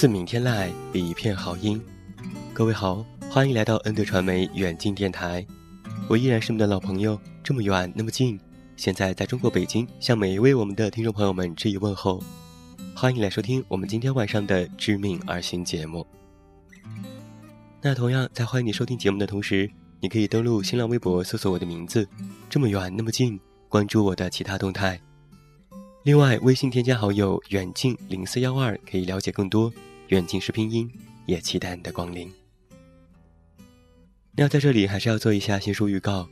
自明天籁，一片好音。各位好，欢迎来到恩德传媒远近电台。我依然是你们的老朋友，这么远那么近。现在在中国北京，向每一位我们的听众朋友们致以问候。欢迎来收听我们今天晚上的致命而行节目。那同样，在欢迎你收听节目的同时，你可以登录新浪微博搜索我的名字，这么远那么近，关注我的其他动态。另外，微信添加好友远近零四幺二，可以了解更多。远近是拼音，也期待你的光临。那在这里还是要做一下新书预告，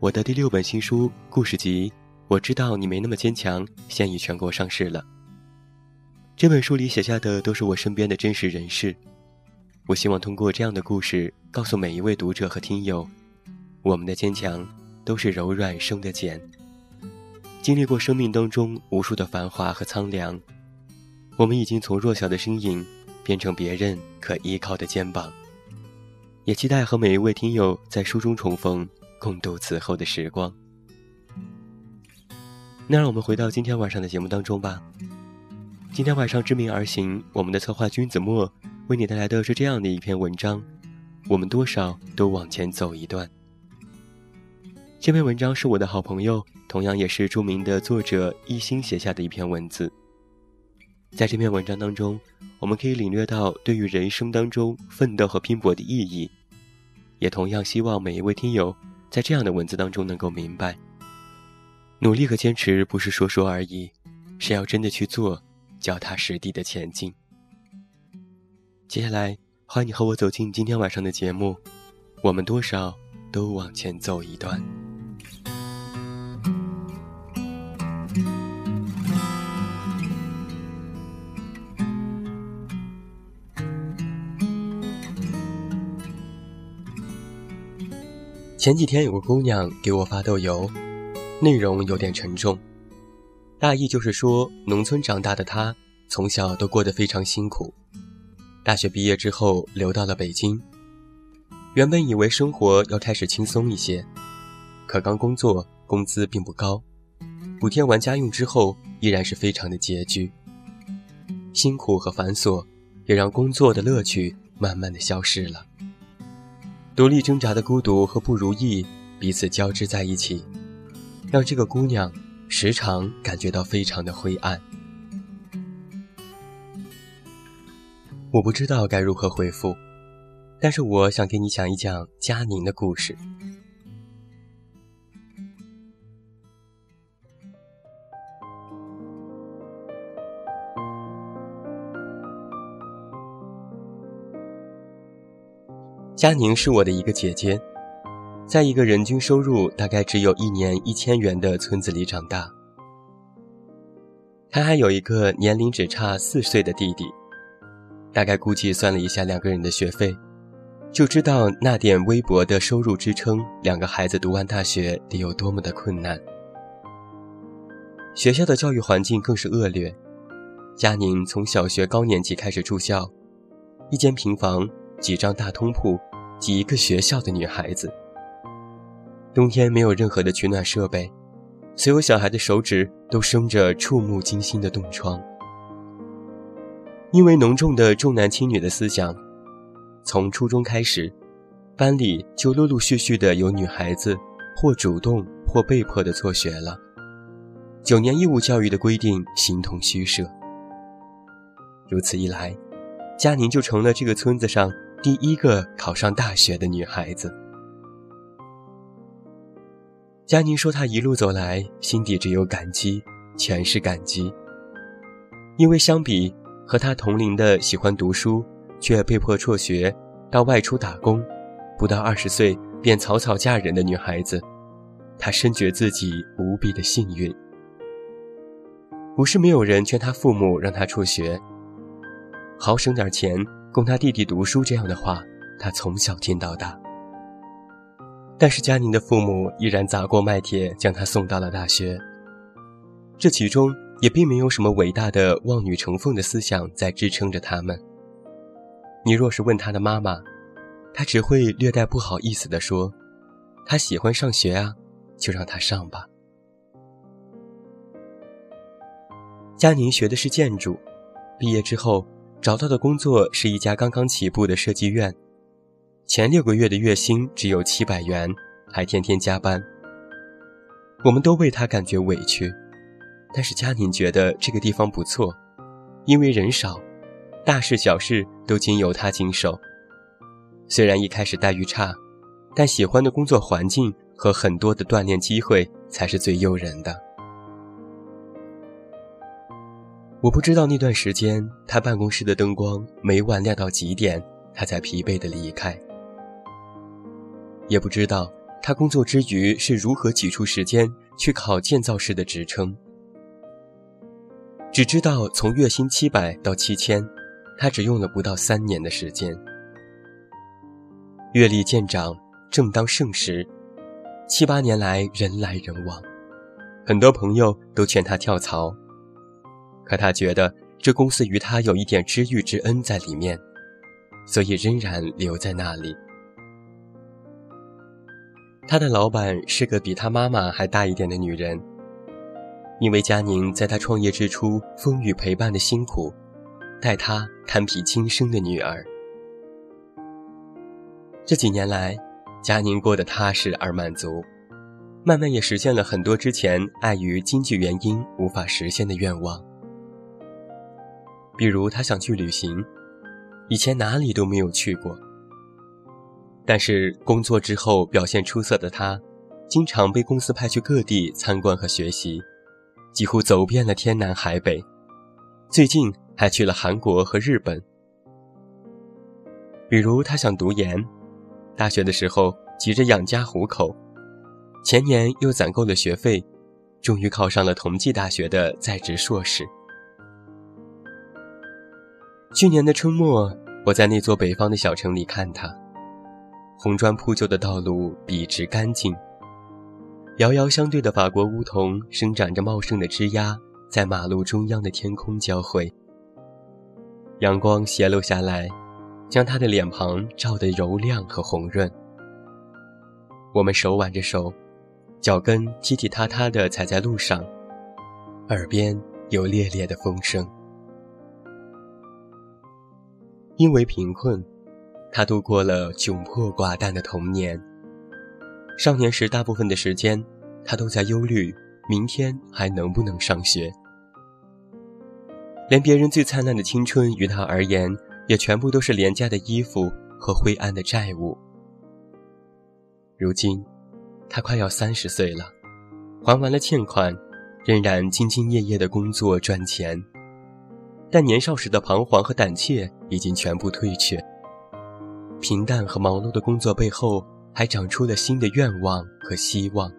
我的第六本新书故事集《我知道你没那么坚强》现已全国上市了。这本书里写下的都是我身边的真实人事，我希望通过这样的故事，告诉每一位读者和听友，我们的坚强都是柔软生的茧，经历过生命当中无数的繁华和苍凉，我们已经从弱小的身影。变成别人可依靠的肩膀，也期待和每一位听友在书中重逢，共度此后的时光。那让我们回到今天晚上的节目当中吧。今天晚上知名而行，我们的策划君子墨为你带来的是这样的一篇文章：我们多少都往前走一段。这篇文章是我的好朋友，同样也是著名的作者一心写下的一篇文字。在这篇文章当中，我们可以领略到对于人生当中奋斗和拼搏的意义，也同样希望每一位听友在这样的文字当中能够明白，努力和坚持不是说说而已，是要真的去做，脚踏实地的前进。接下来，欢迎你和我走进今天晚上的节目，我们多少都往前走一段。前几天有个姑娘给我发豆油，内容有点沉重，大意就是说，农村长大的她从小都过得非常辛苦，大学毕业之后留到了北京，原本以为生活要开始轻松一些，可刚工作工资并不高，补贴完家用之后依然是非常的拮据，辛苦和繁琐也让工作的乐趣慢慢的消失了。独立挣扎的孤独和不如意彼此交织在一起，让这个姑娘时常感觉到非常的灰暗。我不知道该如何回复，但是我想给你讲一讲佳宁的故事。佳宁是我的一个姐姐，在一个人均收入大概只有一年一千元的村子里长大。她还有一个年龄只差四岁的弟弟，大概估计算了一下两个人的学费，就知道那点微薄的收入支撑两个孩子读完大学得有多么的困难。学校的教育环境更是恶劣，佳宁从小学高年级开始住校，一间平房，几张大通铺。几个学校的女孩子。冬天没有任何的取暖设备，所有小孩的手指都生着触目惊心的冻疮。因为浓重的重男轻女的思想，从初中开始，班里就陆陆续续的有女孩子或主动或被迫的辍学了。九年义务教育的规定形同虚设。如此一来，佳宁就成了这个村子上第一个考上大学的女孩子。佳宁说：“她一路走来，心底只有感激，全是感激。因为相比和她同龄的喜欢读书却被迫辍学到外出打工，不到二十岁便草草嫁人的女孩子，她深觉自己无比的幸运。不是没有人劝她父母让她辍学，好省点钱供他弟弟读书这样的话，他从小听到大。”但是佳宁的父母依然砸锅卖铁将他送到了大学。这其中也并没有什么伟大的望女成凤的思想在支撑着他们。你若是问他的妈妈，她只会略带不好意思地说：“他喜欢上学啊，就让他上吧。”佳宁学的是建筑，毕业之后找到的工作是一家刚刚起步的设计院。前六个月的月薪只有七百元，还天天加班。我们都为他感觉委屈，但是佳宁觉得这个地方不错，因为人少，大事小事都经由他经手。虽然一开始待遇差，但喜欢的工作环境和很多的锻炼机会才是最诱人的。我不知道那段时间他办公室的灯光每晚亮到几点，他才疲惫的离开。也不知道他工作之余是如何挤出时间去考建造师的职称，只知道从月薪七百到七千，他只用了不到三年的时间。阅历渐长，正当盛时，七八年来人来人往，很多朋友都劝他跳槽，可他觉得这公司与他有一点知遇之恩在里面，所以仍然留在那里。他的老板是个比他妈妈还大一点的女人。因为佳宁在他创业之初风雨陪伴的辛苦，待他堪比亲生的女儿。这几年来，佳宁过得踏实而满足，慢慢也实现了很多之前碍于经济原因无法实现的愿望。比如，他想去旅行，以前哪里都没有去过。但是工作之后表现出色的他，经常被公司派去各地参观和学习，几乎走遍了天南海北。最近还去了韩国和日本。比如他想读研，大学的时候急着养家糊口，前年又攒够了学费，终于考上了同济大学的在职硕士。去年的春末，我在那座北方的小城里看他。红砖铺就的道路笔直干净，遥遥相对的法国梧桐生长着茂盛的枝桠，在马路中央的天空交汇。阳光斜漏下来，将他的脸庞照得柔亮和红润。我们手挽着手，脚跟踢踢踏踏地踩在路上，耳边有烈烈的风声。因为贫困。他度过了窘迫寡淡的童年。少年时，大部分的时间，他都在忧虑明天还能不能上学。连别人最灿烂的青春，于他而言，也全部都是廉价的衣服和灰暗的债务。如今，他快要三十岁了，还完了欠款，仍然兢兢业业的工作赚钱，但年少时的彷徨和胆怯已经全部退却。平淡和忙碌的工作背后，还长出了新的愿望和希望。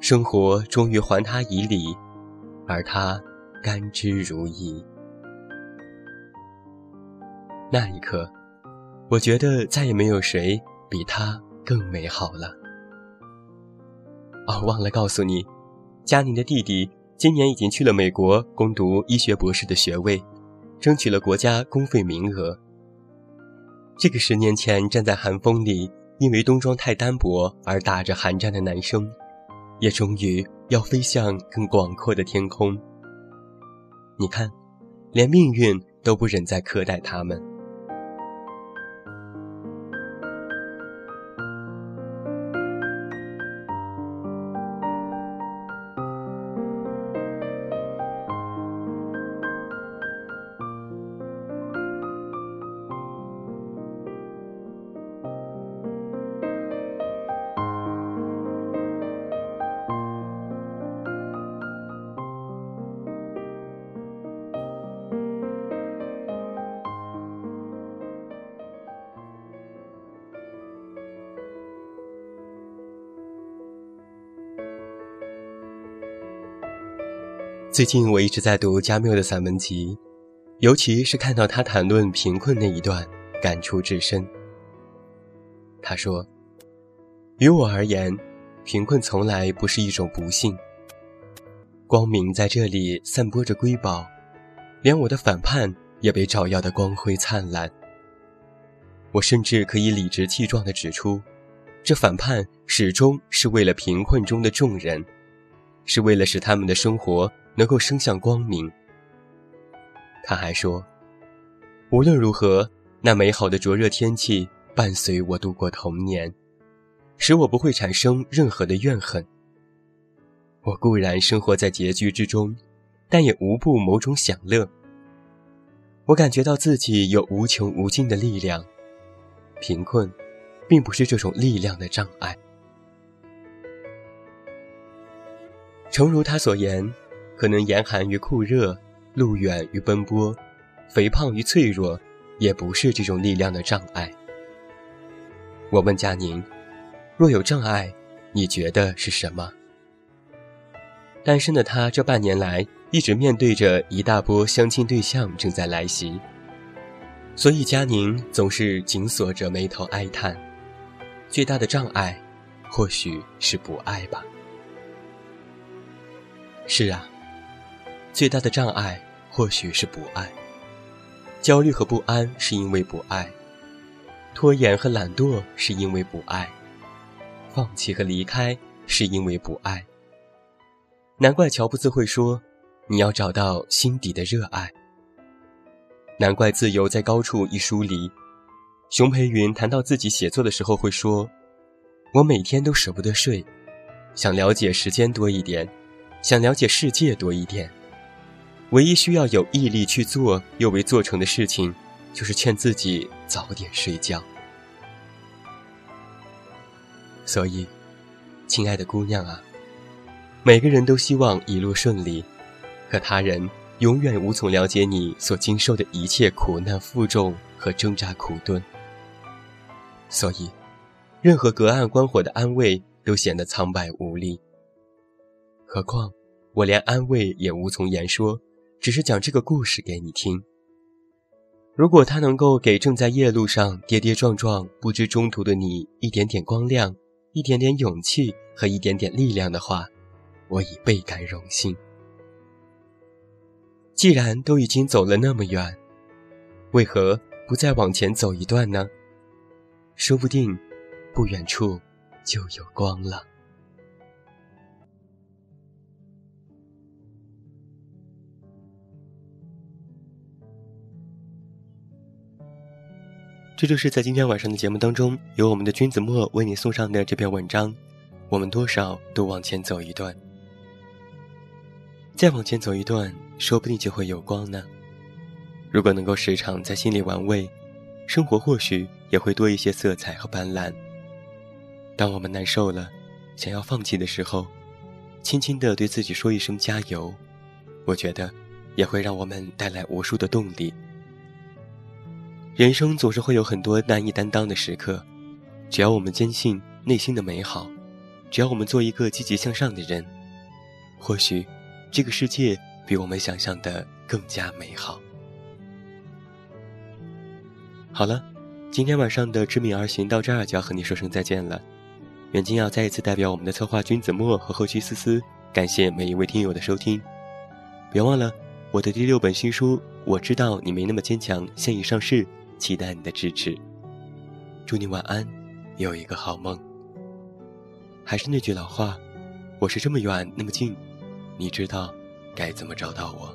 生活终于还他以礼，而他甘之如饴。那一刻，我觉得再也没有谁比他更美好了。哦，忘了告诉你，佳宁的弟弟今年已经去了美国攻读医学博士的学位，争取了国家公费名额。这个十年前站在寒风里，因为冬装太单薄而打着寒战的男生，也终于要飞向更广阔的天空。你看，连命运都不忍再苛待他们。最近我一直在读加缪的散文集，尤其是看到他谈论贫困那一段，感触至深。他说：“于我而言，贫困从来不是一种不幸。光明在这里散播着瑰宝，连我的反叛也被照耀得光辉灿烂。我甚至可以理直气壮地指出，这反叛始终是为了贫困中的众人，是为了使他们的生活。”能够升向光明。他还说：“无论如何，那美好的灼热天气伴随我度过童年，使我不会产生任何的怨恨。我固然生活在拮据之中，但也无不某种享乐。我感觉到自己有无穷无尽的力量，贫困，并不是这种力量的障碍。诚如他所言。”可能严寒与酷热，路远与奔波，肥胖与脆弱，也不是这种力量的障碍。我问佳宁：“若有障碍，你觉得是什么？”单身的他这半年来一直面对着一大波相亲对象正在来袭，所以佳宁总是紧锁着眉头哀叹：“最大的障碍，或许是不爱吧。”是啊。最大的障碍或许是不爱，焦虑和不安是因为不爱，拖延和懒惰是因为不爱，放弃和离开是因为不爱。难怪乔布斯会说：“你要找到心底的热爱。”难怪《自由在高处》一书里，熊培云谈到自己写作的时候会说：“我每天都舍不得睡，想了解时间多一点，想了解世界多一点。”唯一需要有毅力去做又未做成的事情，就是劝自己早点睡觉。所以，亲爱的姑娘啊，每个人都希望一路顺利，可他人永远无从了解你所经受的一切苦难负重和挣扎苦顿。所以，任何隔岸观火的安慰都显得苍白无力。何况，我连安慰也无从言说。只是讲这个故事给你听。如果它能够给正在夜路上跌跌撞撞、不知中途的你一点点光亮、一点点勇气和一点点力量的话，我已倍感荣幸。既然都已经走了那么远，为何不再往前走一段呢？说不定，不远处就有光了。这就是在今天晚上的节目当中，由我们的君子墨为你送上的这篇文章。我们多少都往前走一段，再往前走一段，说不定就会有光呢。如果能够时常在心里玩味，生活或许也会多一些色彩和斑斓。当我们难受了，想要放弃的时候，轻轻地对自己说一声加油，我觉得也会让我们带来无数的动力。人生总是会有很多难以担当的时刻，只要我们坚信内心的美好，只要我们做一个积极向上的人，或许这个世界比我们想象的更加美好。好了，今天晚上的知命而行到这儿就要和你说声再见了。远近要再一次代表我们的策划君子墨和后期思思，感谢每一位听友的收听。别忘了我的第六本新书《我知道你没那么坚强》现已上市。期待你的支持，祝你晚安，有一个好梦。还是那句老话，我是这么远那么近，你知道该怎么找到我。